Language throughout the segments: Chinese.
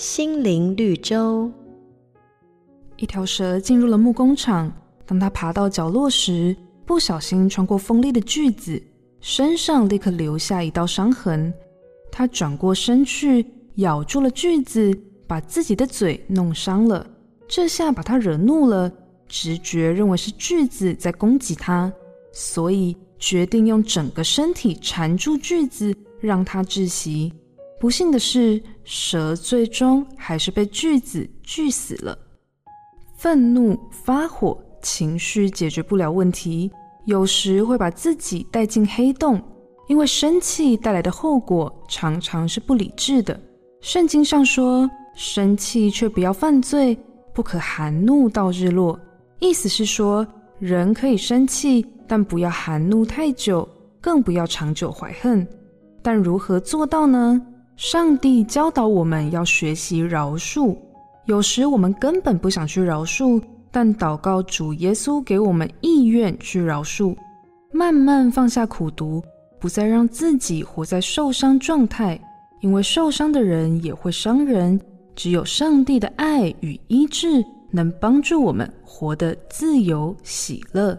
心灵绿洲。一条蛇进入了木工厂，当它爬到角落时，不小心穿过锋利的锯子，身上立刻留下一道伤痕。它转过身去，咬住了锯子，把自己的嘴弄伤了。这下把它惹怒了，直觉认为是锯子在攻击它，所以决定用整个身体缠住锯子，让它窒息。不幸的是，蛇最终还是被锯子锯死了。愤怒、发火，情绪解决不了问题，有时会把自己带进黑洞，因为生气带来的后果常常是不理智的。圣经上说：“生气却不要犯罪，不可含怒到日落。”意思是说，人可以生气，但不要含怒太久，更不要长久怀恨。但如何做到呢？上帝教导我们要学习饶恕。有时我们根本不想去饶恕，但祷告主耶稣给我们意愿去饶恕，慢慢放下苦毒，不再让自己活在受伤状态，因为受伤的人也会伤人。只有上帝的爱与医治能帮助我们活得自由喜乐。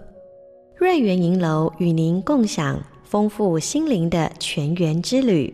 瑞园银楼与您共享丰富心灵的泉源之旅。